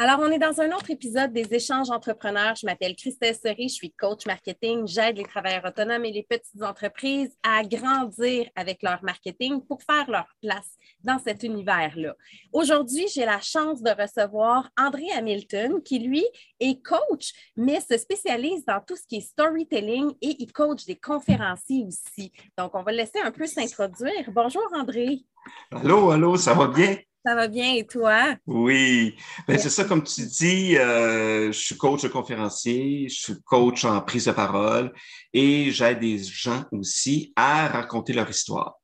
Alors, on est dans un autre épisode des échanges entrepreneurs. Je m'appelle Christelle Sery, je suis coach marketing. J'aide les travailleurs autonomes et les petites entreprises à grandir avec leur marketing pour faire leur place dans cet univers-là. Aujourd'hui, j'ai la chance de recevoir André Hamilton, qui lui est coach, mais se spécialise dans tout ce qui est storytelling et il coach des conférenciers aussi. Donc, on va le laisser un peu s'introduire. Bonjour, André. Allô, allô, ça va bien? Ça va bien et toi? Oui, ben, c'est ça, comme tu dis, euh, je suis coach de conférencier, je suis coach en prise de parole et j'aide des gens aussi à raconter leur histoire.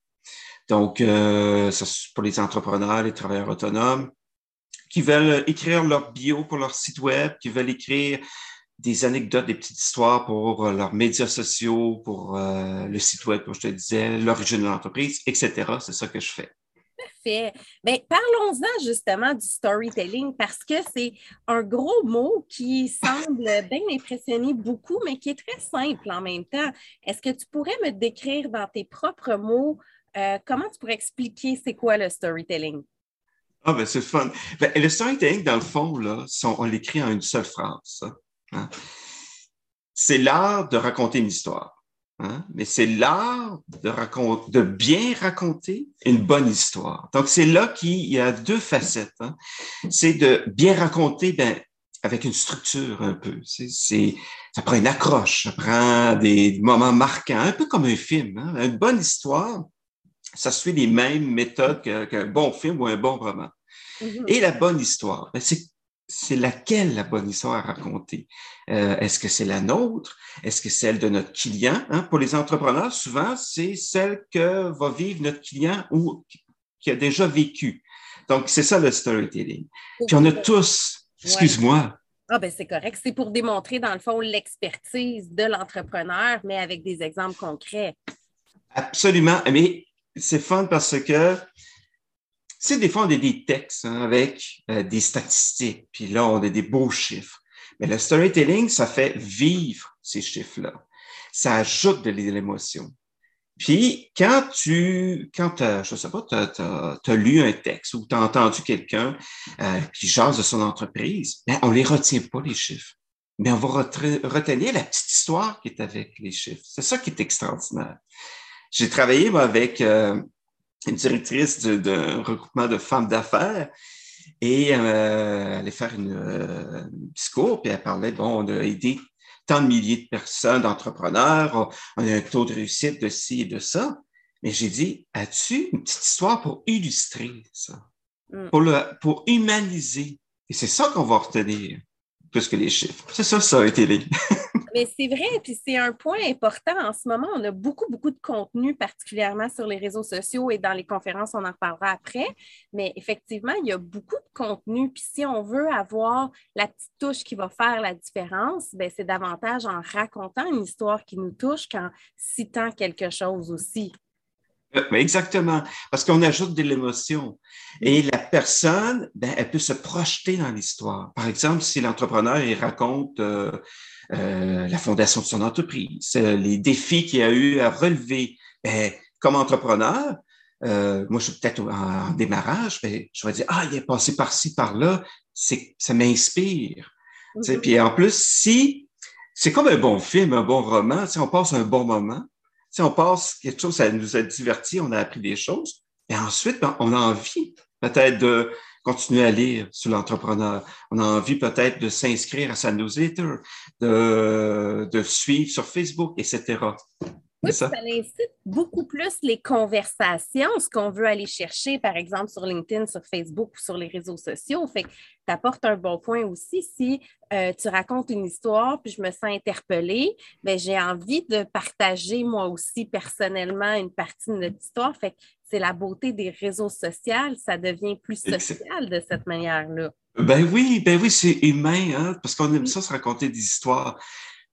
Donc, euh, pour les entrepreneurs, les travailleurs autonomes qui veulent écrire leur bio pour leur site web, qui veulent écrire des anecdotes, des petites histoires pour leurs médias sociaux, pour euh, le site web, comme je te disais, l'origine de l'entreprise, etc. C'est ça que je fais. Parfait. Bien, parlons-en justement du storytelling parce que c'est un gros mot qui semble bien impressionner beaucoup, mais qui est très simple en même temps. Est-ce que tu pourrais me décrire dans tes propres mots euh, comment tu pourrais expliquer c'est quoi le storytelling? Ah, ben c'est fun. Ben, le storytelling, dans le fond, là, on l'écrit en une seule phrase. Hein. C'est l'art de raconter une histoire. Hein? Mais c'est l'art de, de bien raconter une bonne histoire. Donc, c'est là qu'il y a deux facettes. Hein? C'est de bien raconter ben, avec une structure un peu. C'est, ça prend une accroche, ça prend des moments marquants, un peu comme un film. Hein? Une bonne histoire, ça suit les mêmes méthodes qu'un bon film ou un bon roman. Mm-hmm. Et la bonne histoire, ben, c'est c'est laquelle la bonne histoire à raconter? Euh, est-ce que c'est la nôtre? Est-ce que c'est celle de notre client? Hein? Pour les entrepreneurs, souvent, c'est celle que va vivre notre client ou qui a déjà vécu. Donc, c'est ça le storytelling. Puis on a tous, excuse-moi. Ah ben c'est correct. C'est pour démontrer, dans le fond, l'expertise de l'entrepreneur, mais avec des exemples concrets. Absolument. Mais c'est fun parce que sais, des fois, on a des textes hein, avec euh, des statistiques, puis là, on a des beaux chiffres. Mais le storytelling, ça fait vivre ces chiffres-là. Ça ajoute de l'émotion. Puis, quand tu, quand je sais pas, tu as, lu un texte ou tu as entendu quelqu'un euh, qui jase de son entreprise, ben, on les retient pas, les chiffres. Mais on va retenir la petite histoire qui est avec les chiffres. C'est ça qui est extraordinaire. J'ai travaillé avec euh, une directrice d'un regroupement de femmes d'affaires. Et euh, elle allait faire une, euh, un discours, puis elle parlait, bon, on a aidé tant de milliers de personnes, d'entrepreneurs, on, a un taux de réussite de ci et de ça. Mais j'ai dit, as-tu une petite histoire pour illustrer ça, mm. pour, le, pour humaniser? Et c'est ça qu'on va retenir, plus que les chiffres. C'est ça, ça a été Mais c'est vrai, puis c'est un point important. En ce moment, on a beaucoup, beaucoup de contenu, particulièrement sur les réseaux sociaux et dans les conférences, on en parlera après. Mais effectivement, il y a beaucoup de contenu. Puis si on veut avoir la petite touche qui va faire la différence, ben, c'est davantage en racontant une histoire qui nous touche qu'en citant quelque chose aussi. Euh, exactement, parce qu'on ajoute de l'émotion. Et la personne, ben, elle peut se projeter dans l'histoire. Par exemple, si l'entrepreneur il raconte euh, euh, la fondation de son entreprise, euh, les défis qu'il a eu à relever. Ben, comme entrepreneur, euh, moi, je suis peut-être en, démarrage, mais je vais dire, ah, il est passé par-ci, par-là, c'est, ça m'inspire. Mm Puis en plus, si c'est comme un bon film, un bon roman, si on passe un bon moment, si on passe quelque chose, ça nous a diverti, on a appris des choses, et ensuite, ben, on a envie peut-être de continuer à lire sur l'entrepreneur. On a envie peut-être de s'inscrire à sa newsletter, de, de suivre sur Facebook, etc. Oui, ça. ça incite beaucoup plus les conversations, ce qu'on veut aller chercher, par exemple, sur LinkedIn, sur Facebook ou sur les réseaux sociaux. Fait que tu apportes un bon point aussi. Si euh, tu racontes une histoire, puis je me sens interpellée, bien, j'ai envie de partager moi aussi personnellement une partie de notre histoire. Fait que c'est la beauté des réseaux sociaux, ça devient plus social de cette manière-là. Ben oui, ben oui, c'est humain, hein, parce qu'on aime ça se raconter des histoires.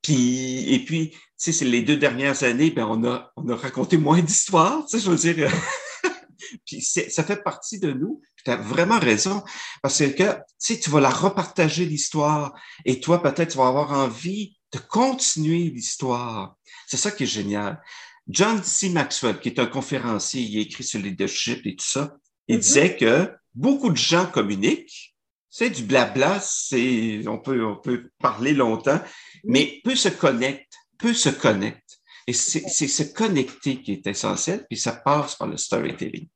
Puis, et puis, tu sais, c'est les deux dernières années, ben on a, on a raconté moins d'histoires, tu sais, je veux dire. puis ça fait partie de nous. Tu as vraiment raison, parce que, tu sais, tu vas la repartager l'histoire, et toi, peut-être, tu vas avoir envie de continuer l'histoire. C'est ça qui est génial. John C. Maxwell, qui est un conférencier, il a écrit sur le leadership et tout ça, il mm-hmm. disait que beaucoup de gens communiquent, C'est du blabla, c'est, on peut, on peut parler longtemps, mais peu se connecte, peu se connecte. Et c'est se connecter qui est essentiel, puis ça passe par le storytelling.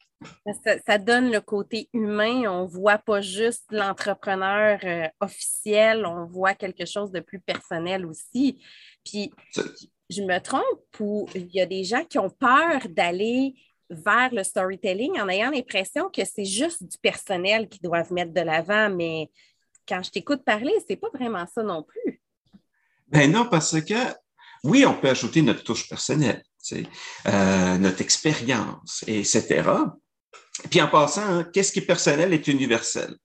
Ça, donne le côté humain. On ne voit pas juste l'entrepreneur euh, officiel, on voit quelque chose de plus personnel aussi. Puis, je me trompe ou il y a des gens qui ont peur d'aller vers le storytelling en ayant l'impression que c'est juste du personnel qu'ils doivent mettre de l'avant, mais quand je t'écoute parler, c'est pas vraiment ça non plus. Ben non, parce que oui, on peut ajouter notre touche personnelle, euh, notre expérience, etc. Puis en passant, hein, qu'est-ce qui est personnel est universel.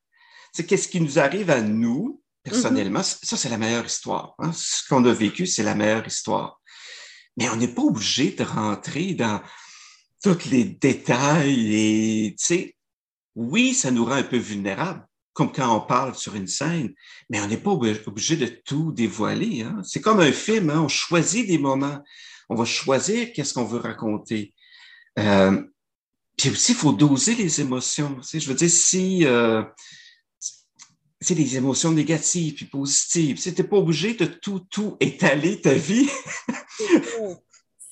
C'est qu'est-ce qui nous arrive à nous personnellement, mm-hmm. ça c'est la meilleure histoire. Hein. Ce qu'on a vécu, c'est la meilleure histoire. Mais on n'est pas obligé de rentrer dans tous les détails et, tu sais, oui, ça nous rend un peu vulnérables, comme quand on parle sur une scène, mais on n'est pas obligé de tout dévoiler. Hein? C'est comme un film, hein? on choisit des moments, on va choisir qu'est-ce qu'on veut raconter. Euh, puis aussi, il faut doser les émotions. Tu sais, je veux dire, si euh, c'est des émotions négatives puis positives, tu n'es pas obligé de tout, tout étaler ta vie.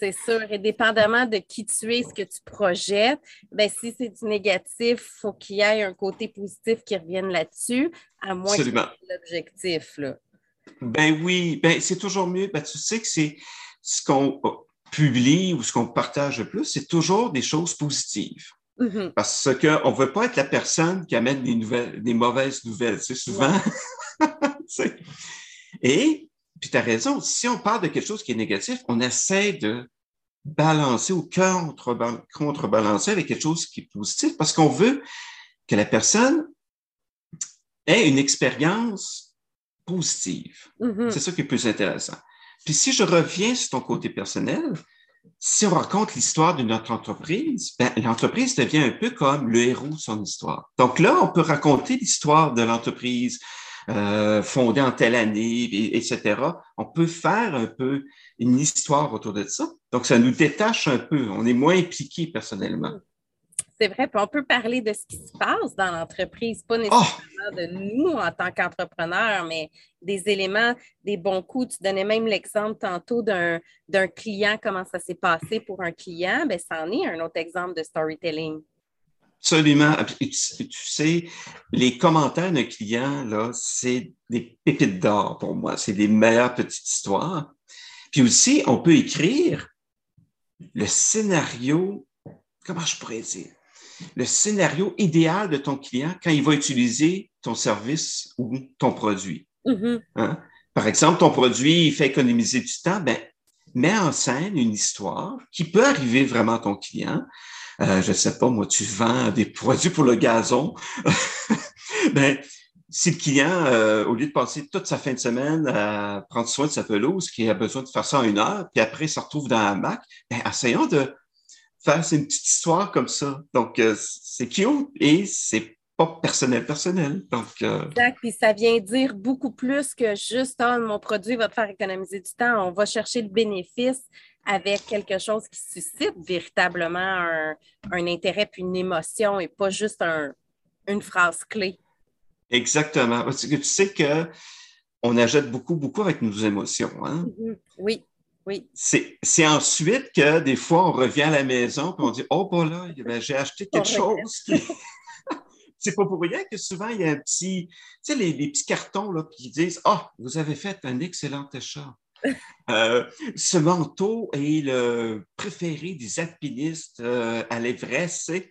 C'est sûr. Et dépendamment de qui tu es, ce que tu projettes, ben, si c'est du négatif, il faut qu'il y ait un côté positif qui revienne là-dessus, à moins que l'objectif. Ben oui, ben, c'est toujours mieux. Ben, tu sais que c'est ce qu'on publie ou ce qu'on partage le plus, c'est toujours des choses positives. Mm-hmm. Parce qu'on ne veut pas être la personne qui amène des, nouvelles, des mauvaises nouvelles. C'est souvent. Et puis tu as raison, si on parle de quelque chose qui est négatif, on essaie de balancer ou contrebalancer avec quelque chose qui est positif parce qu'on veut que la personne ait une expérience positive. Mm-hmm. C'est ça qui est plus intéressant. Puis si je reviens sur ton côté personnel, si on raconte l'histoire de notre entreprise, ben, l'entreprise devient un peu comme le héros de son histoire. Donc là, on peut raconter l'histoire de l'entreprise, euh, fondé en telle année, etc. On peut faire un peu une histoire autour de ça. Donc, ça nous détache un peu. On est moins impliqué personnellement. C'est vrai, puis on peut parler de ce qui se passe dans l'entreprise, pas nécessairement oh! de nous en tant qu'entrepreneurs, mais des éléments, des bons coups. Tu donnais même l'exemple tantôt d'un client, comment ça s'est passé pour un client. Bien, ça en est un autre exemple de storytelling. Absolument. tu, sais, les commentaires d'un client, là, c'est des pépites d'or pour moi. C'est des meilleures petites histoires. Puis aussi, on peut écrire le scénario, comment je pourrais dire, le scénario idéal de ton client quand il va utiliser ton service ou ton produit. Mm-hmm. Hein? Par exemple, ton produit, il fait économiser du temps, ben, mets en scène une histoire qui peut arriver vraiment à ton client, euh, je sais pas, moi, tu vends des produits pour le gazon, ben, si le client, euh, au lieu de passer toute sa fin de semaine à prendre soin de sa pelouse, qui a besoin de faire ça en une heure, puis après, il se retrouve dans la Mac, ben, essayons de faire une petite histoire comme ça. Donc, euh, c'est cute et c'est pas personnel, personnel. Donc, Exact. Puis ça vient dire beaucoup plus que juste oh, mon produit va te faire économiser du temps. On va chercher le bénéfice avec quelque chose qui suscite véritablement un, intérêt puis une émotion et pas juste une phrase clé. Exactement. Parce que tu sais que on achète beaucoup, beaucoup avec nos émotions. Hein? Mm-hmm. Oui, oui. C'est ensuite que des fois, on revient à la maison et on dit Oh, bah là, ben, j'ai acheté quelque chose. c'est pas pour rien que souvent, il y a un petit, tu sais, les, petits cartons là, qui disent Ah, vous avez fait un excellent achat. Euh, ce manteau est le préféré des alpinistes euh, à l'Everest. Et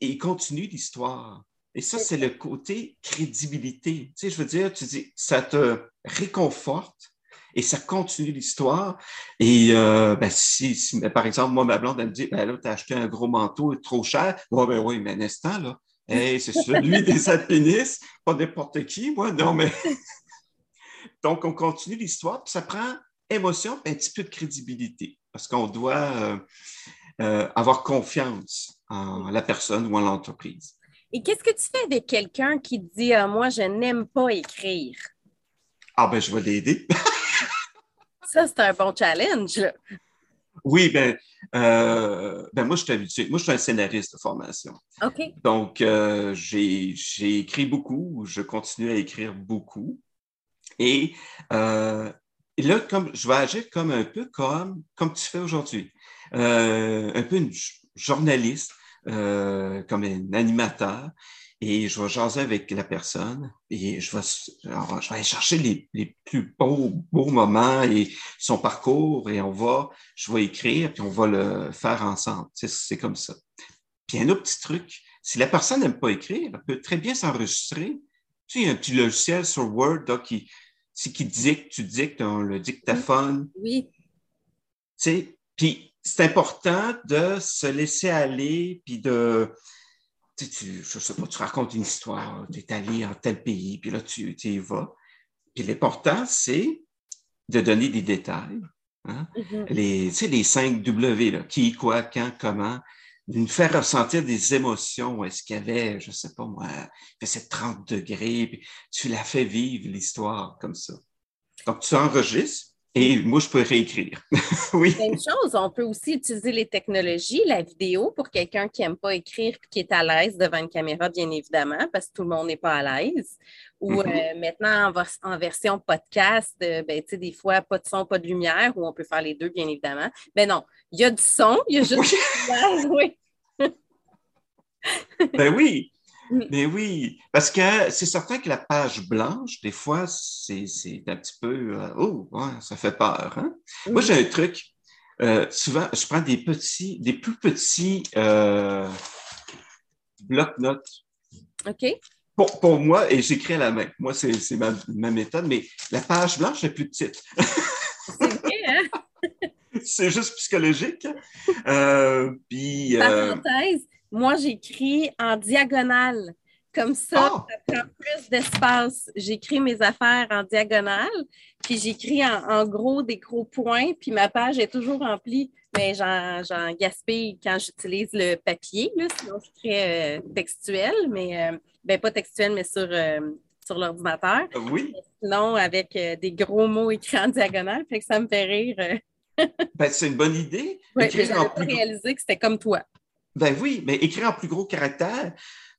il continue l'histoire. Et ça, c'est le côté crédibilité. Tu sais, je veux dire, tu dis, ça te réconforte et ça continue l'histoire. Et euh, ben, si, par exemple, moi, ma blonde, elle me dit, ben là, tu as acheté un gros manteau trop cher. Bon, ben oui, mais un instant, là, c'est celui des alpinistes, pas n'importe qui, moi, non, mais. Donc, on continue l'histoire, puis ça prend émotion et un petit peu de crédibilité, parce qu'on doit euh, euh, avoir confiance en la personne ou en l'entreprise. Et qu'est-ce que tu fais avec quelqu'un qui dit ah, Moi, je n'aime pas écrire? Ah, ben, je vais l'aider. ça, c'est un bon challenge. Oui, ben, euh, ben moi, je suis habitué. Moi, je suis un scénariste de formation. OK. Donc, euh, j'ai écrit beaucoup, je continue à écrire beaucoup. Et, euh, là, comme, je vais agir comme un peu comme, comme tu fais aujourd'hui. un peu une journaliste, comme un animateur et je vais jaser avec la personne et je vais, je vais aller chercher les, les, plus beaux, beaux moments et son parcours et on va, je vais écrire puis on va le faire ensemble. c'est comme ça. Puis un autre petit truc, si la personne n'aime pas écrire, elle peut très bien s'enregistrer. Tu sais, il y a un petit logiciel sur Word qui, qui dicte, tu dictes dans le dictaphone. Oui. Tu sais, puis c'est important de se laisser aller puis de tu, je sais pas, tu racontes une histoire, tu es allé en tel pays, puis là, tu, tu y vas. Puis l'important, c'est de donner des détails. Hein? Mm-hmm. les, tu sais, les 5 W, là, qui, quoi, quand, comment, de nous faire ressentir des émotions. Est-ce qu'il y avait, je sais pas moi, il faisait 30 degrés, puis tu l'as fait vivre l'histoire comme ça. Donc, tu enregistres, et moi, je peux réécrire. oui. Même chose, on peut aussi utiliser les technologies, la vidéo, pour quelqu'un qui n'aime pas écrire et qui est à l'aise devant une caméra, bien évidemment, parce que tout le monde n'est pas à l'aise. Ou mm-hmm. euh, maintenant, en, version podcast, euh, ben, tu sais, des fois, pas de son, pas de lumière, ou on peut faire les deux, bien évidemment. Mais ben non, il y a du son, il y a juste du oui. ben oui. Mais oui, parce que c'est certain que la page blanche, des fois, c'est un petit peu, euh, oh, ça fait peur. Hein? Moi, j'ai un truc. Euh, souvent, je prends des petits, des plus petits euh, blocs-notes. OK. Pour, pour, moi, et j'écris à la main. Moi, c'est ma, ma, méthode, mais la page blanche est plus petite. C'est vrai, hein? c'est juste psychologique. Euh, puis, Parenthèse, moi, j'écris en diagonale. Comme ça, ah! ça prend plus d'espace. J'écris mes affaires en diagonale, puis j'écris en, gros des gros points, puis ma page est toujours remplie. Mais j'en gaspille quand j'utilise le papier, là, sinon je très euh, textuel, mais euh, ben, pas textuel, mais sur, euh, sur l'ordinateur. Oui. Sinon, avec des gros mots écrits en diagonale, fait que ça me fait rire. ben, c'est une bonne idée. Pas réalisé que c'était comme toi. Ben oui, mais écrire en plus gros caractère.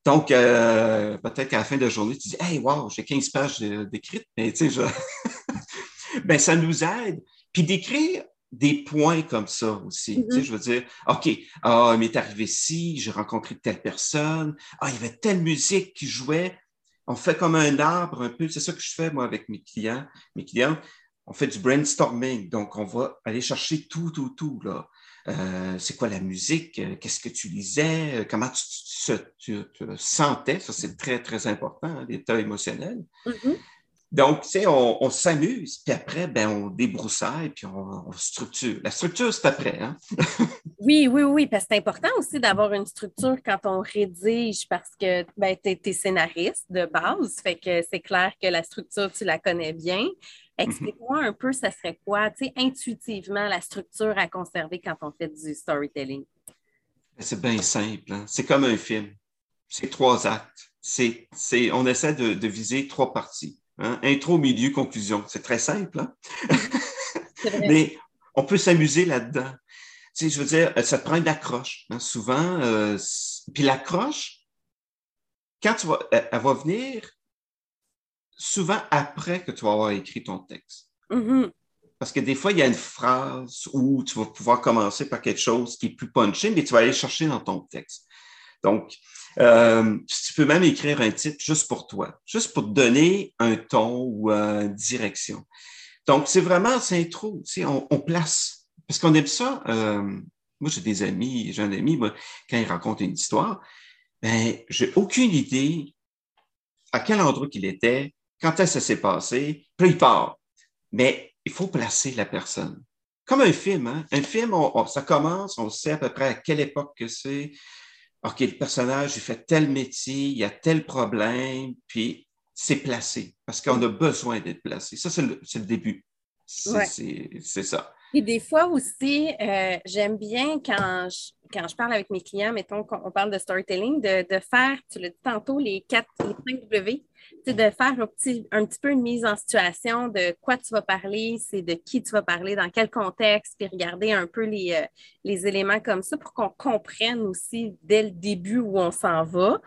Donc, euh, peut-être qu'à la fin de la journée, tu dis Hey, wow, j'ai 15 pages d'écrites, mais tu sais, je... ben, ça nous aide. Puis d'écrire des points comme ça aussi. tu sais, mm-hmm. je veux dire, OK, ah, il m'est arrivé ci, j'ai rencontré telle personne, ah, il y avait telle musique qui jouait. On fait comme un arbre un peu, c'est ça que je fais moi avec mes clients, mes clients. On fait du brainstorming, donc on va aller chercher tout, tout, tout là. Euh, c'est quoi la musique, euh, qu'est-ce que tu lisais, euh, comment tu, te sentais, ça c'est très, très important, hein, l'état émotionnel. Mm-hmm. Donc, tu sais, on, s'amuse, puis après, ben, on débroussaille, puis on, structure. La structure, c'est après. Hein? oui, oui, oui, parce que c'est important aussi d'avoir une structure quand on rédige, parce que ben, tu es, scénariste de base, fait que c'est clair que la structure, tu la connais bien. Explique-moi un peu, ça serait quoi, tu sais, intuitivement, la structure à conserver quand on fait du storytelling? Ben, c'est bien simple. Hein. C'est comme un film. C'est trois actes. C'est, on essaie de, viser trois parties. Hein. Intro, milieu, conclusion. C'est très simple. Hein? Mais on peut s'amuser là-dedans. Tu sais, je veux dire, ça te prend une accroche. Souvent, euh, puis l'accroche, quand tu vas, elle va venir souvent après que tu vas avoir écrit ton texte. Mm-hmm. Parce que des fois, il y a une phrase où tu vas pouvoir commencer par quelque chose qui est plus punché, mais tu vas aller chercher dans ton texte. Donc, euh, tu peux même écrire un titre juste pour toi, juste pour te donner un ton ou une direction. Donc, c'est vraiment, c'est intro, tu sais, on, place. Parce qu'on aime ça. Euh, moi, j'ai des amis, j'ai un ami, moi, quand il raconte une histoire, ben, j'ai aucune idée à quel endroit qu'il était, quand est-ce que ça s'est passé, puis il part. Mais il faut placer la personne. Comme un film, hein? un film, ça commence, on sait à peu près à quelle époque que c'est. OK, le personnage, il fait tel métier, il y a tel problème, puis c'est placé parce qu'on a besoin d'être placé. Ça, c'est le, début. C'est ça. Et des fois aussi, euh, j'aime bien quand je, quand je parle avec mes clients, mettons qu'on parle de storytelling, de, faire, tu l'as dit tantôt, les quatre, les 5 W, de faire un petit, un petit peu une mise en situation de quoi tu vas parler, c'est de qui tu vas parler, dans quel contexte, puis regarder un peu les, euh, les éléments comme ça pour qu'on comprenne aussi dès le début où on s'en va.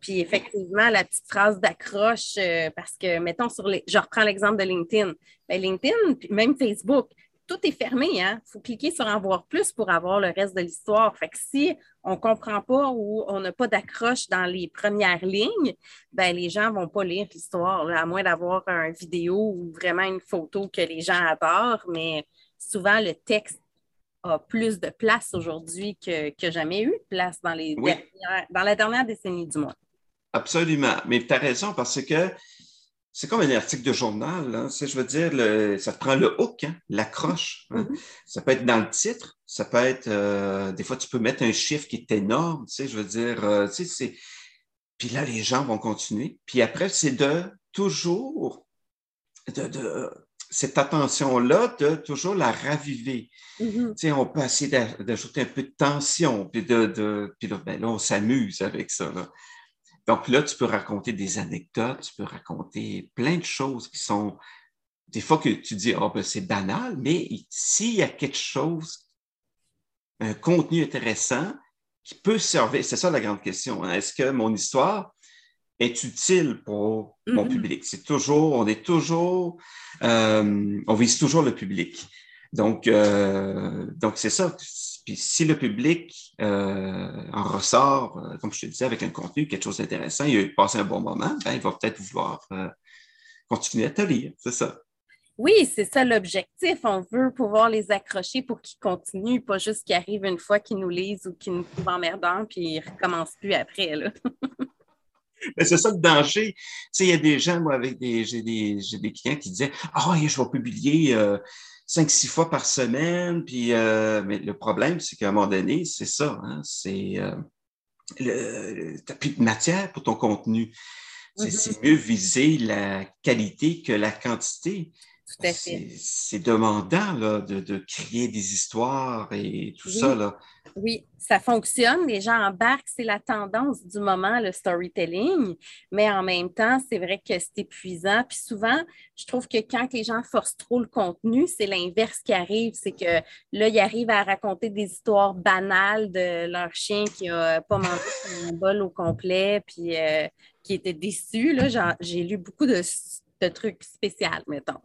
Puis effectivement, la petite phrase d'accroche, euh, parce que, mettons, sur les, je reprends l'exemple de LinkedIn. Bien, LinkedIn, puis même Facebook, tout est fermé. Il hein? faut cliquer sur En voir plus pour avoir le reste de l'histoire. Fait que si on ne comprend pas ou on n'a pas d'accroche dans les premières lignes, ben, les gens ne vont pas lire l'histoire, à moins d'avoir une vidéo ou vraiment une photo que les gens adorent. Mais souvent, le texte a plus de place aujourd'hui que, que jamais eu de place dans, les dans la dernière décennie du moins. Absolument. Mais tu as raison parce que c'est comme un article de journal. Hein. Je veux dire, le, ça te prend le hook, hein, l'accroche. Hein. Mm-hmm. Ça peut être dans le titre, ça peut être, euh, des fois, tu peux mettre un chiffre qui est énorme. Tu sais, je veux dire, euh, tu sais, c'est. Puis là, les gens vont continuer. Puis après, c'est de toujours, de, de cette attention-là, de toujours la raviver. Mm-hmm. Tu sais, on peut essayer d'ajouter un peu de tension, puis de, de puis là, ben là on s'amuse avec ça. Là. Donc là, tu peux raconter des anecdotes, tu peux raconter plein de choses qui sont des fois que tu dis, oh, ben, c'est banal, mais s'il y a quelque chose, un contenu intéressant qui peut servir, c'est ça la grande question. Hein. Est-ce que mon histoire est utile pour mon mm-hmm. public? C'est toujours, on est toujours, euh, on vise toujours le public. Donc, euh, donc c'est ça. Puis si le public euh, en ressort, euh, comme je te disais, avec un contenu, quelque chose d'intéressant, il a passé un bon moment, ben, il va peut-être vouloir euh, continuer à te lire. C'est ça. Oui, c'est ça l'objectif. On veut pouvoir les accrocher pour qu'ils continuent, pas juste qu'ils arrivent une fois qu'ils nous lisent ou qu'ils nous trouvent emmerdants, puis ils ne recommencent plus après. c'est ça le danger. Tu sais, il y a des gens, moi, avec des, j'ai des, des clients qui disaient Ah, oh, je vais publier cinq, six fois par semaine. Puis, euh, mais le problème, c'est qu'à un moment donné, c'est ça. Hein, c'est euh, tu n'as plus de matière pour ton contenu. C'est mm-hmm. mieux viser la qualité que la quantité. C'est demandant là, de, de, créer des histoires et tout ça. Là. Oui, ça fonctionne. Les gens embarquent, c'est la tendance du moment, le storytelling. Mais en même temps, c'est vrai que c'est épuisant. Puis souvent, je trouve que quand les gens forcent trop le contenu, c'est l'inverse qui arrive. C'est que là, ils arrivent à raconter des histoires banales de leur chien qui n'a pas mangé son bol au complet, puis euh, qui était déçu. J'ai lu beaucoup de de trucs spéciaux, mettons.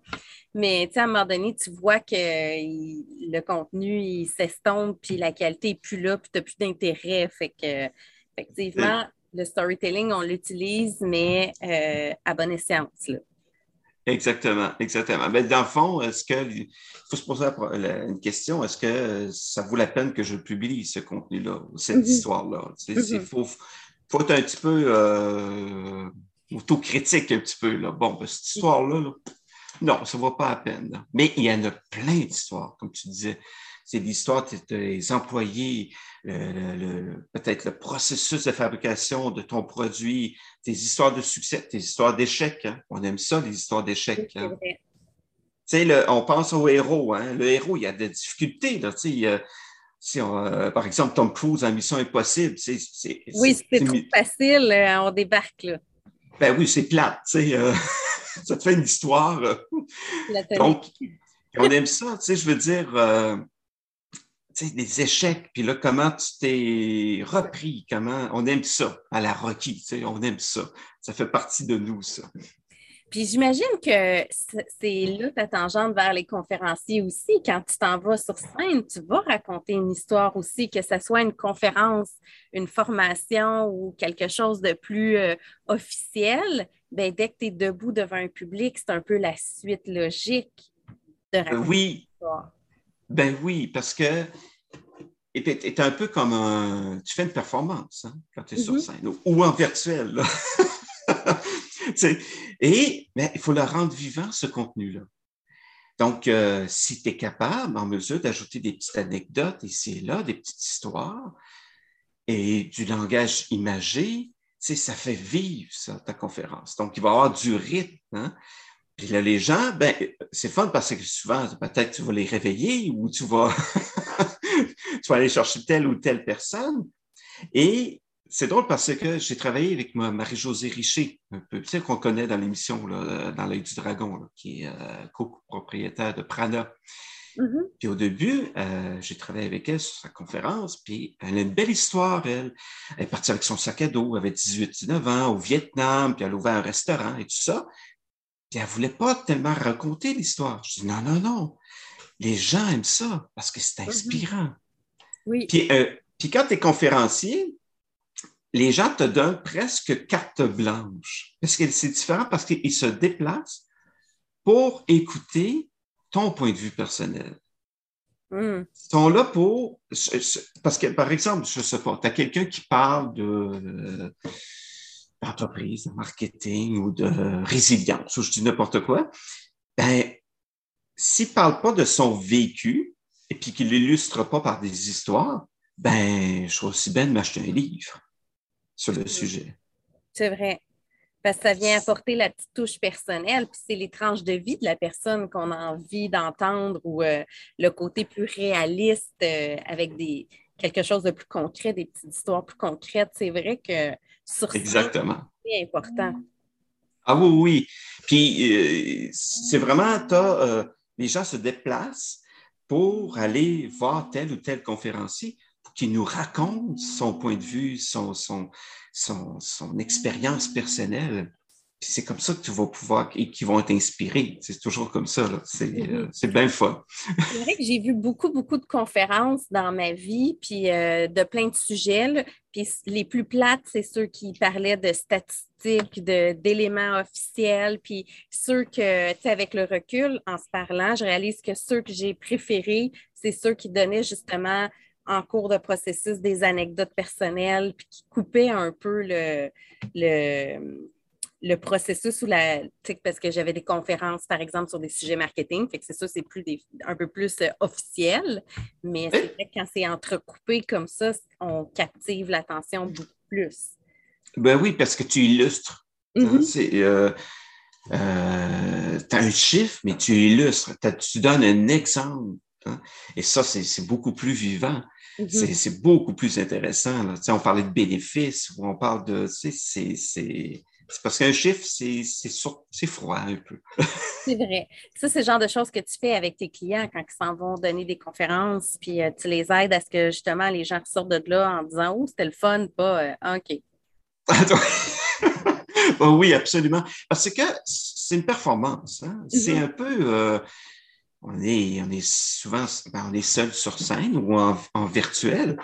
Mais à un moment donné, tu vois que le contenu, il s'estompe, puis la qualité n'est plus là, puis tu n'as plus d'intérêt. Fait que, effectivement, le storytelling, on l'utilise, mais euh, à bonne essence. Exactement, exactement. Mais dans le fond, est-ce que il faut se poser une question, est-ce que ça vaut la peine que je publie ce contenu-là, cette mm-hmm. histoire-là? Il mm-hmm. faut, faut, être un petit peu euh, autocritique un petit peu. Là. Bon, ben, cette histoire-là, non, ça ne vaut pas la peine. Mais il y en a plein d'histoires, comme tu disais. C'est l'histoire des employés, peut-être le processus de fabrication de ton produit, tes histoires de succès, tes histoires d'échecs. Hein. On aime ça, les histoires d'échecs. Hein. on pense au héros. Hein. Le héros, il y a des difficultés. Là, si euh, par exemple, Tom Cruise en Mission Impossible, c'est. Oui, c'est trop facile, euh, on débarque là. Ben oui, c'est plate, tu sais. Euh, ça te fait une histoire. Donc, on aime ça, tu sais, je veux dire, euh, tu sais, des échecs, puis là, comment tu t'es repris, comment, on aime ça, à la Rocky, tu sais, on aime ça. Ça fait partie de nous, ça. Puis j'imagine que c'est là ta tangente vers les conférenciers aussi. Quand tu t'en vas sur scène, tu vas raconter une histoire aussi, que ce soit une conférence, une formation ou quelque chose de plus euh, officiel. Ben, dès que tu es debout devant un public, c'est un peu la suite logique de raconter oui. Ben oui, parce que tu es, un peu comme un. Tu fais une performance hein, quand tu es sur mm-hmm. scène, ou en virtuel. Là. Et mais il faut le rendre vivant, ce contenu-là. Donc, euh, si tu es capable, en mesure d'ajouter des petites anecdotes ici et là, des petites histoires et du langage imagé, ça fait vivre ça, ta conférence. Donc, il va y avoir du rythme. Hein. Puis là, les gens, ben, c'est fun parce que souvent, peut-être tu vas les réveiller ou tu vas, tu vas aller chercher telle ou telle personne. Et c'est drôle parce que j'ai travaillé avec Marie-Josée Richer, un peu, tu sais, qu'on connaît dans l'émission, dans l'œil du dragon, qui est euh, copropriétaire de Prana. Mm-hmm. Puis au début, euh, j'ai travaillé avec elle sur sa conférence, puis elle a une belle histoire, elle. Elle est partie avec son sac à dos, elle avait 18-19 ans, au Vietnam, puis elle a ouvert un restaurant et tout ça. Puis elle voulait pas tellement raconter l'histoire. Je dis non, non, non. Les gens aiment ça parce que c'est mm-hmm. inspirant. Oui. Puis, euh, puis quand tu es conférencier, les gens te donnent presque carte blanche. Parce que c'est différent? Parce qu'ils se déplacent pour écouter ton point de vue personnel. Mm. Ils sont là pour. Parce que, par exemple, je sais pas, tu as quelqu'un qui parle de d'entreprise, de marketing ou de résilience, ou je dis n'importe quoi, ben, s'il ne parle pas de son vécu et puis qu'il l'illustre pas par des histoires, ben, je suis aussi bien de m'acheter un livre sur le sujet. C'est vrai. Parce que ça vient apporter la petite touche personnelle, puis c'est les tranches de vie de la personne qu'on a envie d'entendre ou euh, le côté plus réaliste euh, avec des, quelque chose de plus concret, des petites histoires plus concrètes. C'est vrai que sur Exactement. c'est important. Ah oui, oui. Puis euh, c'est vraiment, les gens se déplacent pour aller voir tel ou tel conférencier qui nous raconte son point de vue, son, son, son, son expérience personnelle. C'est comme ça que tu vas pouvoir et qui vont être inspirés. C'est toujours comme ça. Mm-hmm. C'est bien fun. C'est vrai que j'ai vu beaucoup, beaucoup de conférences dans ma vie, puis euh, de plein de sujets. Puis les plus plates, c'est ceux qui parlaient de statistiques, d'éléments officiels. Puis ceux que, tu sais, avec le recul, en se parlant, je réalise que ceux que j'ai préférés, c'est ceux qui donnaient justement en cours de processus des anecdotes personnelles, puis qui coupaient un peu le, le, processus ou la. Parce que j'avais des conférences, par exemple, sur des sujets marketing, fait que c'est ça, c'est plus un peu plus euh, officiel, mais c'est vrai que quand c'est entrecoupé comme ça, on captive l'attention beaucoup plus. Ben oui, parce que tu illustres. Hein, mm-hmm. c'est. Euh, euh, tu as un chiffre, mais tu illustres. Tu donnes un exemple. Et ça, c'est beaucoup plus vivant. Mm-hmm. C'est beaucoup plus intéressant. Là. On parlait de bénéfices, ou on parle de. C'est parce qu'un chiffre, c'est froid un peu. c'est vrai. Ça, c'est le genre de choses que tu fais avec tes clients quand ils s'en vont donner des conférences, puis euh, tu les aides à ce que justement les gens sortent de là en disant Oh, c'était le fun, pas euh, OK. Oh oui, absolument. Parce que c'est une performance. Hein. C'est mm-hmm. un peu. Euh, on est, on est souvent ben, on est seul sur scène ou en, virtuel.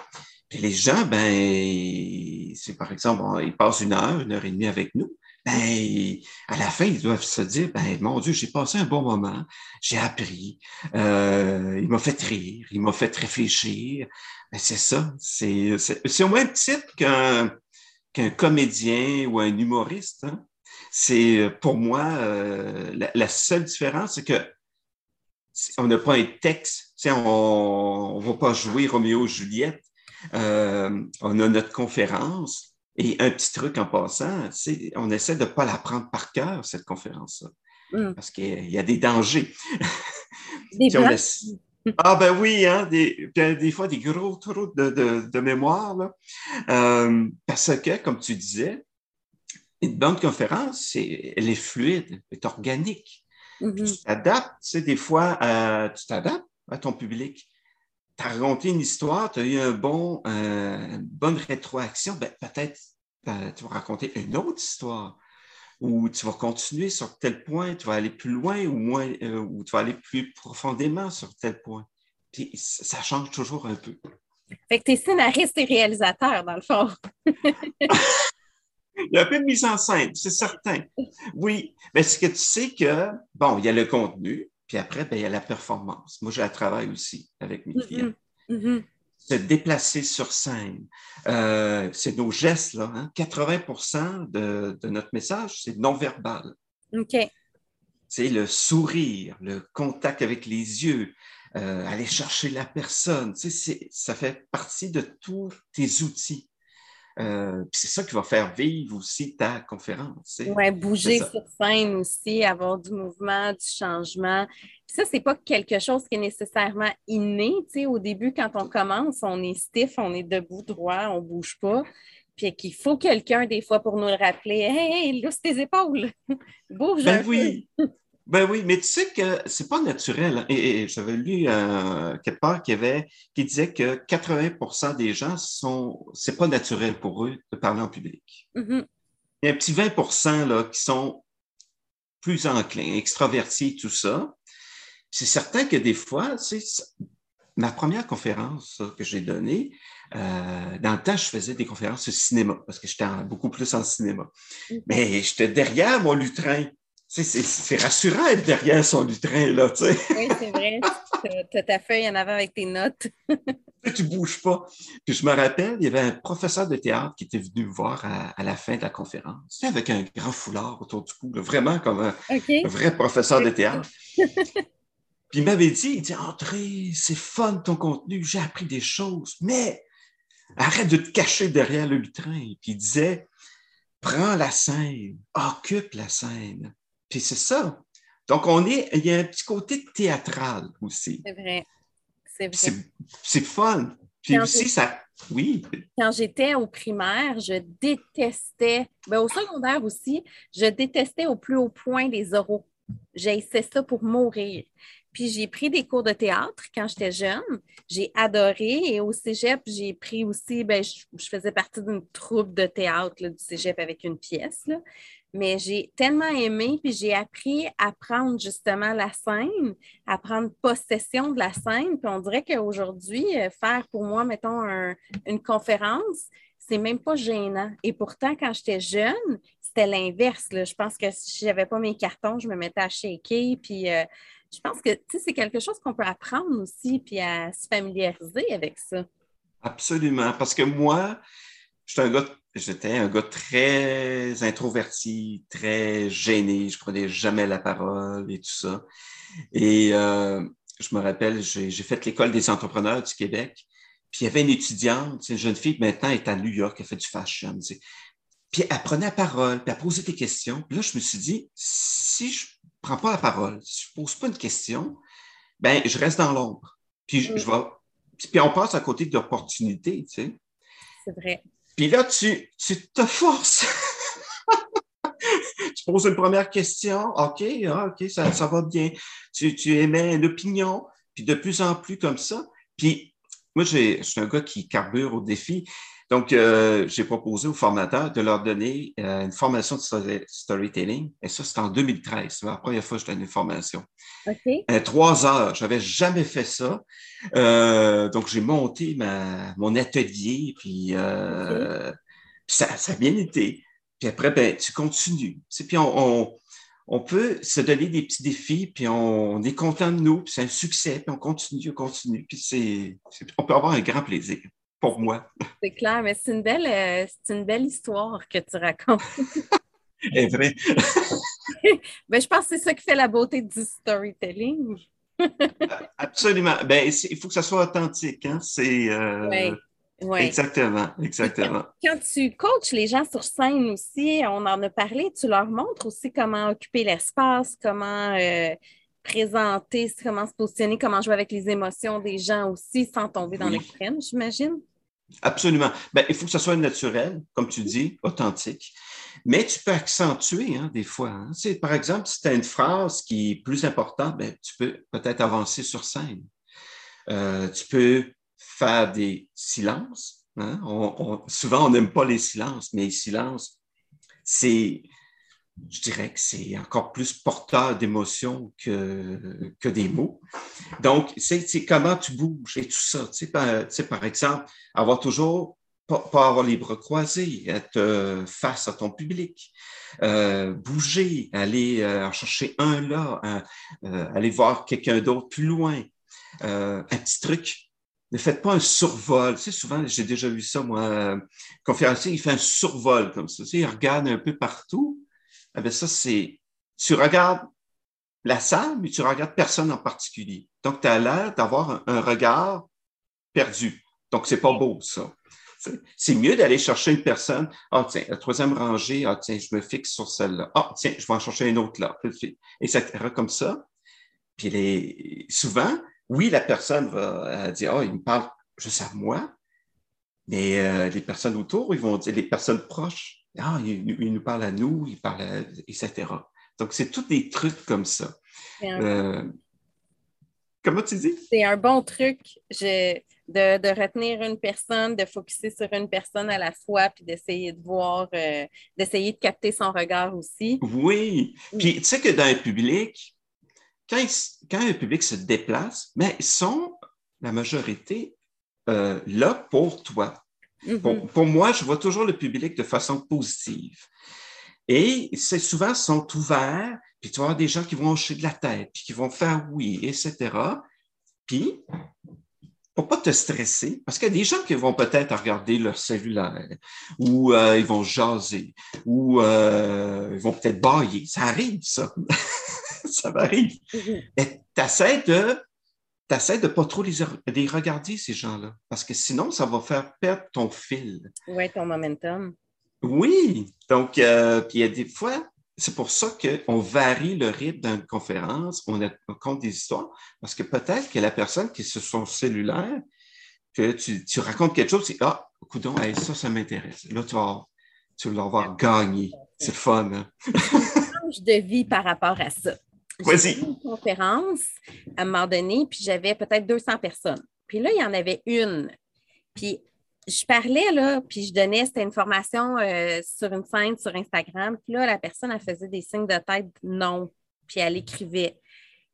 Puis les gens, ben, c'est par exemple, ils passent une heure, une heure et demie avec nous. Ben, à la fin, ils doivent se dire, ben, mon Dieu, j'ai passé un bon moment, j'ai appris, euh, il m'a fait rire, il m'a fait réfléchir. Ben, c'est ça, c'est, c'est, au même titre qu'un, qu'un comédien ou un humoriste. Hein. C'est, pour moi, euh, la, seule différence, c'est que on n'a pas un texte, on ne va pas jouer Roméo et Juliette. Euh, on a notre conférence. Et un petit truc en passant, on essaie de ne pas la prendre par cœur, cette conférence-là. Mm. Parce qu'il y a des dangers. Des Ah ben oui, hein, des, des, fois des gros trous de, mémoire. Là. Euh, parce que, comme tu disais, une bonne conférence, elle est fluide, elle est organique. Mm-hmm. Tu t'adaptes, tu sais, des fois, euh, tu t'adaptes à ton public. Tu as raconté une histoire, tu as eu un bon, euh, une bonne rétroaction, ben, peut-être euh, tu vas raconter une autre histoire ou tu vas continuer sur tel point, tu vas aller plus loin ou moins, ou tu vas aller plus profondément sur tel point. Puis ça change toujours un peu. Fait que tu es scénariste et réalisateur, dans le fond. Il y a un peu de mise en scène, c'est certain. Oui, mais ce que tu sais que, bon, il y a le contenu, puis après, ben, il y a la performance. Moi, j'ai un travail aussi avec mes clients. Mm-hmm. Mm-hmm. Se déplacer sur scène. Euh, c'est nos gestes, là. 80% hein. de, notre message, c'est non-verbal. OK. C'est le sourire, le contact avec les yeux, euh, aller chercher la personne. Tu sais, ça fait partie de tous tes outils. Euh, c'est ça qui va faire vivre aussi ta conférence. Oui, bouger sur scène aussi, avoir du mouvement, du changement. ça, c'est pas quelque chose qui est nécessairement inné. au début, quand on commence, on est stiff, on est debout droit, on bouge pas. Puis qu'il faut quelqu'un des fois pour nous le rappeler. Hey, hey lousse tes épaules! Bouge ben oui. Ben oui, mais tu sais que c'est pas naturel. Hein. Et, j'avais lu euh, quelque part qui, avait, qui disait que 80% des gens sont, c'est pas naturel pour eux de parler en public. Mm-hmm. Il y a un petit 20% là, qui sont plus enclins, extravertis, tout ça. C'est certain que des fois, c'est ma première conférence que j'ai donnée, euh, dans le temps, je faisais des conférences au cinéma parce que j'étais beaucoup plus en cinéma. Mm-hmm. Mais j'étais derrière mon lutrin c'est rassurant d'être derrière son lutrin, là, tu sais. Oui, c'est vrai. Tu as ta feuille en avant avec tes notes. tu bouges pas. Puis je me rappelle, il y avait un professeur de théâtre qui était venu me voir à, la fin de la conférence, avec un grand foulard autour du cou, vraiment comme un, vrai professeur de théâtre. Puis il m'avait dit, il dit, André, c'est fun ton contenu, j'ai appris des choses, mais arrête de te cacher derrière le lutrin. Puis il disait, prends la scène, occupe la scène. Puis c'est ça. Donc, on est, il y a un petit côté théâtral aussi. C'est vrai. C'est vrai. C'est fun. Puis aussi, ça. Oui. Quand j'étais au primaire, je détestais, ben au secondaire aussi, je détestais au plus haut point les oraux. J'essayais ça pour mourir. Puis j'ai pris des cours de théâtre quand j'étais jeune. J'ai adoré. Et au cégep, j'ai pris aussi, ben, je, faisais partie d'une troupe de théâtre du cégep avec une pièce. Là mais j'ai tellement aimé, puis j'ai appris à prendre justement la scène, à prendre possession de la scène. Puis on dirait qu'aujourd'hui, euh, faire pour moi, mettons, une conférence, c'est même pas gênant. Et pourtant, quand j'étais jeune, c'était l'inverse. Je pense que si j'avais pas mes cartons, je me mettais à shaker. Puis euh, je pense que c'est quelque chose qu'on peut apprendre aussi, puis à se familiariser avec ça. Absolument. Parce que moi, je suis un gars J'étais un gars très introverti, très gêné. Je prenais jamais la parole et tout ça. Et euh, je me rappelle, j'ai fait l'école des entrepreneurs du Québec. Puis il y avait une étudiante, une jeune fille qui maintenant est à New York, elle fait du fashion. Puis elle prenait la parole, puis elle posait des questions. Puis là, je me suis dit, si je prends pas la parole, si je pose pas une question, ben je reste dans l'ombre. Puis je, je puis on passe à côté d'opportunités, tu sais. C'est vrai. Puis là, tu, tu te forces. tu poses une première question. OK, ah, OK, ça, ça va bien. Tu, tu émets une opinion. Puis de plus en plus comme ça. Puis moi, je suis un gars qui carbure au défi. Donc, euh, j'ai proposé aux formateurs de leur donner euh, une formation de storytelling. Et ça, c'était en 2013. C'est la première fois que je donne une formation. Euh, trois heures. J'avais jamais fait ça. donc, j'ai monté ma, mon atelier, puis ça, ça, a bien été. Puis après, ben, tu continues. Puis on, on, on, peut se donner des petits défis, puis on, est content de nous, puis c'est un succès, puis on continue, on continue. Puis c'est, on peut avoir un grand plaisir pour moi. C'est clair, mais c'est une belle, euh, c'est une belle histoire que tu racontes. est vrai. ben, je pense que c'est ça qui fait la beauté du storytelling. Absolument. Ben, il faut que ça soit authentique. Hein? C'est, euh, oui. Exactement, exactement. Quand tu coaches les gens sur scène aussi, on en a parlé, tu leur montres aussi comment occuper l'espace, comment euh, présenter, comment se positionner, comment jouer avec les émotions des gens aussi sans tomber dans l'extrême, j'imagine? Absolument. Ben, il faut que ce soit naturel, comme tu dis, authentique. Mais tu peux accentuer hein, des fois. Hein. Par exemple, si tu as une phrase qui est plus importante, ben, tu peux peut-être avancer sur scène. Euh, tu peux faire des silences. Hein? souvent, on n'aime pas les silences, mais les silences, c'est je dirais que c'est encore plus porteur d'émotions que, des mots. Donc, c'est comment tu bouges et tout ça. Tu par, exemple, avoir toujours, pas, avoir les bras croisés, être euh, face à ton public, euh, bouger, aller euh, chercher un là, aller voir quelqu'un d'autre plus loin. un petit truc, ne faites pas un survol. Tu sais, souvent, j'ai déjà vu ça, moi, conférencier, il fait un survol comme ça. Tu sais, il regarde un peu partout, eh bien, ça, c'est, tu regardes la salle, mais tu regardes personne en particulier. Donc, tu as l'air d'avoir un, regard perdu. Donc, c'est pas beau, ça. C'est mieux d'aller chercher une personne. Ah, tiens, la troisième rangée, ah, tiens, je me fixe sur celle-là. Ah, tiens, je vais en chercher une autre là, etc. Comme ça. Puis les... souvent, oui, la personne va dire, ah, il me parle juste à moi, mais euh, les personnes autour, ils vont dire, les personnes proches, ah, il, nous parle à nous, il parle à, etc. Donc, c'est tous des trucs comme ça. Euh, comment tu dis? C'est un bon truc de, de, retenir une personne, de focuser sur une personne à la fois, puis d'essayer de voir, euh, d'essayer de capter son regard aussi. Oui. Puis, tu sais que dans le public, quand, quand un public se déplace, mais ils sont, la majorité, euh, là pour toi. Mm-hmm. pour, moi, je vois toujours le public de façon positive. Et c'est souvent sont ouverts, puis tu vas avoir des gens qui vont hocher de la tête, puis qui vont faire oui, etc. Puis, pour pas te stresser, parce qu'il y a des gens qui vont peut-être regarder leur cellulaire, ou euh, ils vont jaser, ou euh, ils vont peut-être bailler. Ça arrive, ça. ça m'arrive. Mm-hmm. Et tu essaies de t'essaies de pas trop les, les regarder, ces gens-là, parce que sinon, ça va faire perdre ton fil. Oui, ton momentum. Oui, donc, euh, puis il y a des fois, c'est pour ça qu'on varie le rythme d'une conférence, on, compte des histoires, parce que peut-être que la personne qui est sur son cellulaire, que tu, tu racontes quelque chose, c'est Ah, coudon, ça, ça m'intéresse. Là, tu vas, tu vas l'avoir gagné. C'est fun. Hein? change de vie par rapport à ça. J'ai une conférence à un moment donné, puis j'avais peut-être 200 personnes. Puis là, il y en avait une. Puis je parlais, là, puis je donnais, cette information euh, sur une scène sur Instagram. Puis là, la personne, elle faisait des signes de tête non, puis elle écrivait.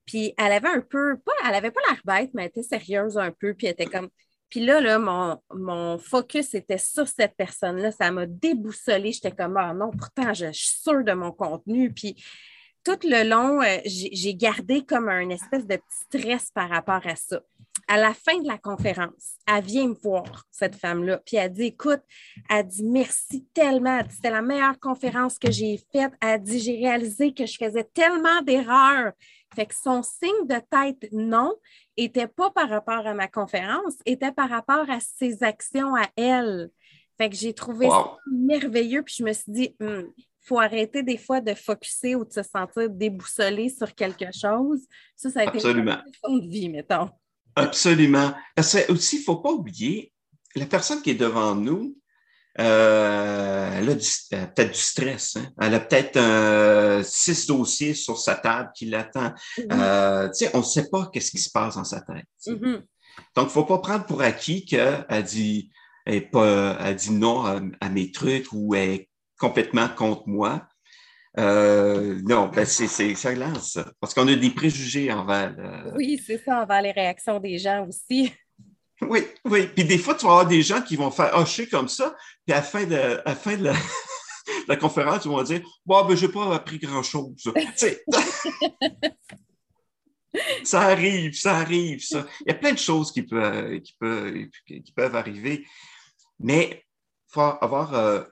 Puis elle avait un peu, pas, elle avait pas l'air bête, mais elle était sérieuse un peu, puis était comme. Puis là, là mon, mon focus était sur cette personne-là. Ça m'a déboussolée. J'étais comme, ah non, pourtant, je, suis sûre de mon contenu. Puis tout le long, euh, j'ai gardé comme un espèce de petit stress par rapport à ça. À la fin de la conférence, elle vient me voir, cette femme-là, puis elle dit Écoute, elle dit merci tellement. C'était la meilleure conférence que j'ai faite. Elle dit J'ai réalisé que je faisais tellement d'erreurs. Fait que son signe de tête non était pas par rapport à ma conférence, était par rapport à ses actions à elle. Fait que j'ai trouvé ça merveilleux, puis je me suis dit, hum, faut arrêter des fois de focuser ou de se sentir déboussolé sur quelque chose. Ça, ça a été Absolument. une de vie, mettons. Absolument. Parce que aussi, il ne faut pas oublier, la personne qui est devant nous, euh, elle a, peut-être du stress. Hein. Elle a peut-être euh, six dossiers sur sa table qui l'attend. Mm-hmm. Euh, on ne sait pas qu'est-ce qui se passe dans sa tête. Mm-hmm. Donc, il ne faut pas prendre pour acquis qu'elle dit, elle, pas, dit non à, à, mes trucs ou elle complètement contre moi. Euh, non, ben c'est ça lance, parce qu'on a des préjugés envers. Euh, oui, c'est ça, envers les réactions des gens aussi. Oui, oui. Puis des fois, tu vas avoir des gens qui vont faire hocher comme ça, puis à la fin de, à la, fin de la, conférence, ils vont dire Bon, ben, je n'ai pas appris grand-chose. ça arrive, ça arrive, ça. Il y a plein de choses qui peuvent, qui peuvent, qui peuvent arriver, mais il faut avoir euh,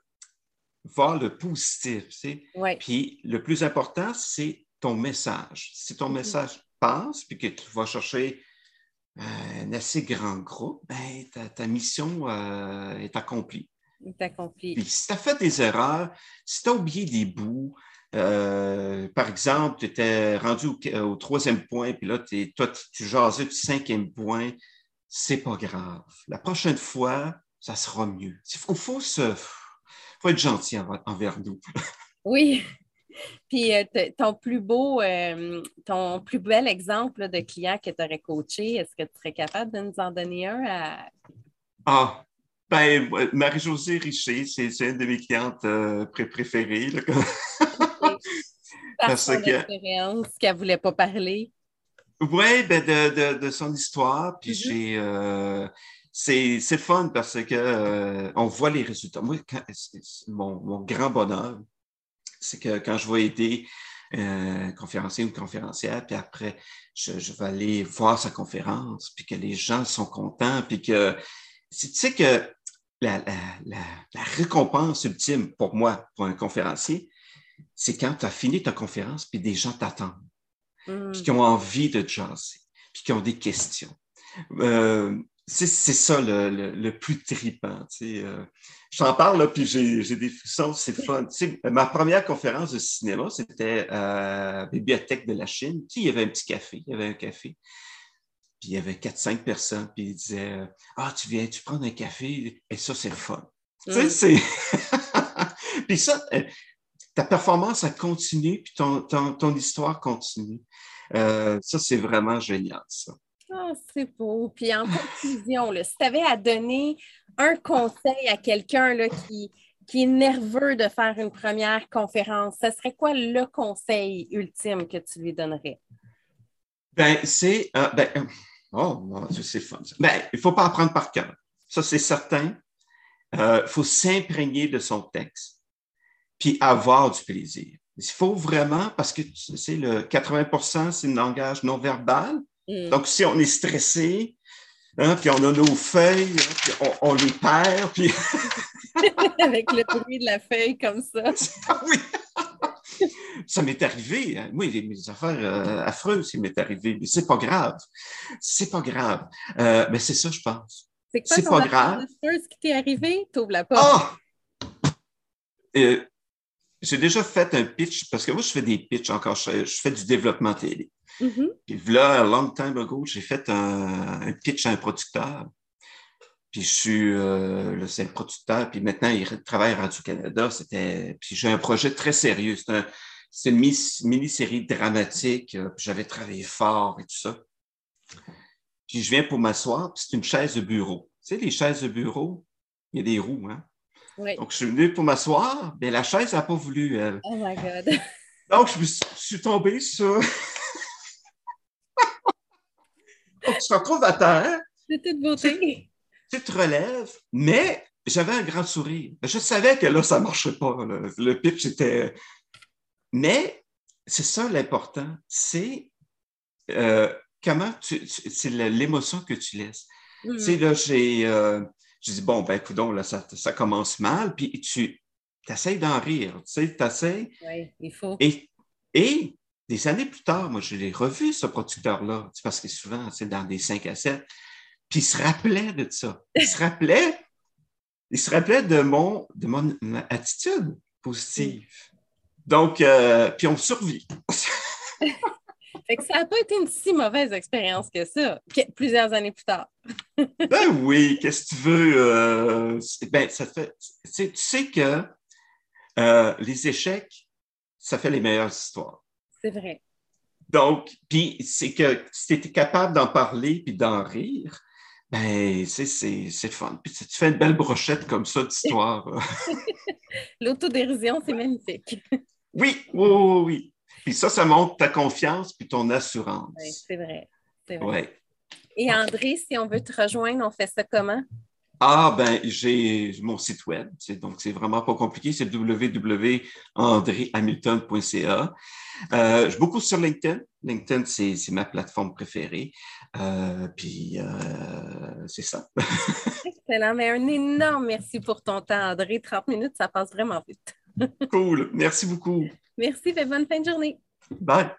voir le positif. Puis le plus important, c'est ton message. Si ton mm-hmm. message passe, puis que tu vas chercher euh, un assez grand groupe, ben, ta, mission euh, est accomplie. Est accomplie. Puis si tu as fait des erreurs, si tu as oublié des bouts, euh, par exemple, tu étais rendu au, troisième point, puis là, toi, tu jasais du cinquième point, c'est pas grave. La prochaine fois, ça sera mieux. Il faut, faut se faut être gentil envers nous. oui. Puis euh, ton plus beau, euh, ton plus bel exemple de client que tu aurais coaché, est-ce que tu serais capable de nous en donner un à... Ah, ben, Marie-Josée Richer, c'est une de mes clientes euh, préférées. Parce que... qu'elle ne voulait pas parler. Oui, ben de, de, son histoire. Puis mm-hmm. j'ai c'est fun parce que euh, on voit les résultats. Moi, mon, grand bonheur, c'est que quand je vais aider un euh, conférencier ou une conférencière, puis après, je, vais aller voir sa conférence, puis que les gens sont contents, puis que tu sais que la, récompense ultime pour moi, pour un conférencier, c'est quand tu as fini ta conférence, puis des gens t'attendent, puis mmh. qui ont envie de jaser, puis qui ont des questions. Euh, c'est ça le, plus tripant. Euh, je t'en parle, là, puis j'ai des frissons, c'est fun. ma première conférence de cinéma, c'était à la Bibliothèque de la Chine. il y avait un petit café, il y avait un café. Puis il y avait 4-5 personnes, puis ils disaient Ah, tu viens, tu prends un café, et ça, c'est le fun. Tu sais, c'est. puis ça, euh, ta performance, a continué, puis ton, ton, histoire continue. Euh, ça, c'est vraiment génial, ça. Oh, c'est beau. Puis en conclusion, si tu avais à donner un conseil à quelqu'un qui, qui est nerveux de faire une première conférence, ce serait quoi le conseil ultime que tu lui donnerais? Ben, c'est. Euh, ben, euh, oh, c'est fun. Ben, il ne faut pas apprendre par cœur. Ça, c'est certain. Il euh, faut s'imprégner de son texte, puis avoir du plaisir. Il faut vraiment, parce que sais, le 80% c'est un langage non verbal. Mm. Donc, si on est stressé, hein, puis on a nos feuilles, hein, puis on, les perd, puis... Avec le bruit de la feuille comme ça. oui! ça m'est arrivé. Hein. Oui, mes affaires euh, affreuses, ça m'est arrivé, mais c'est pas grave. C'est pas grave. Euh, mais c'est ça, je pense. C'est pas grave. Ce qui t'est arrivé? T'ouvres la porte. Oh! Euh, j'ai déjà fait un pitch, parce que moi, je fais des pitchs encore, je, fais du développement télé. Mm-hmm. Puis là, a long time ago, j'ai fait un, pitch à un producteur. Puis je suis euh, le seul producteur, puis maintenant il travaille à Radio-Canada. C'était, puis j'ai un projet très sérieux. C'est, une mini-série dramatique. Euh, puis j'avais travaillé fort et tout ça. Puis je viens pour m'asseoir, puis c'est une chaise de bureau. Tu sais, les chaises de bureau, il y a des roues, hein? Donc, je suis venu pour m'asseoir, mais la chaise n'a pas voulu, elle. Oh my God. Donc, je, suis tombé sur. Donc, tu te retrouves à terre. C'est toute beauté. Tu, te relèves, mais j'avais un grand sourire. Je savais que là, ça ne marchait pas. Le pitch était. Mais c'est ça l'important. C'est euh, comment tu. c'est l'émotion que tu laisses. Tu sais, là, j'ai. Euh, je dis, bon, ben, écoute, là, ça, ça, commence mal, puis tu essaies d'en rire, tu sais, tu essaies. Oui, il faut. Et, et des années plus tard, moi, je l'ai revu, ce producteur-là, parce que souvent, c'est dans des 5 à 7, puis il se rappelait de ça. Il se rappelait, il se rappelait de mon, de mon attitude positive. Donc, euh, puis on survit. ça n'a pas été une si mauvaise expérience que ça, plusieurs années plus tard. ben oui, qu'est-ce que tu veux? Euh, ben, ça fait. Tu sais que euh, les échecs, ça fait les meilleures histoires. C'est vrai. Donc, puis c'est que si tu étais capable d'en parler puis d'en rire, ben, c'est fun. Puis tu fais une belle brochette comme ça d'histoire. L'autodérision, c'est magnifique. Oui, oui, oui, oui. Puis ça, ça montre ta confiance puis ton assurance. Oui, c'est vrai. vrai. Et André, si on veut te rejoindre, on fait ça comment? Ah, ben, j'ai mon site web. Donc, c'est vraiment pas compliqué. C'est www.andréhamilton.ca. Euh, je suis beaucoup sur LinkedIn. LinkedIn, c'est ma plateforme préférée. Euh, puis, euh, c'est ça. Excellent. Mais un énorme merci pour ton temps, André. 30 minutes, ça passe vraiment vite. cool. Merci beaucoup. Merci. Bonne fin de journée. Bye.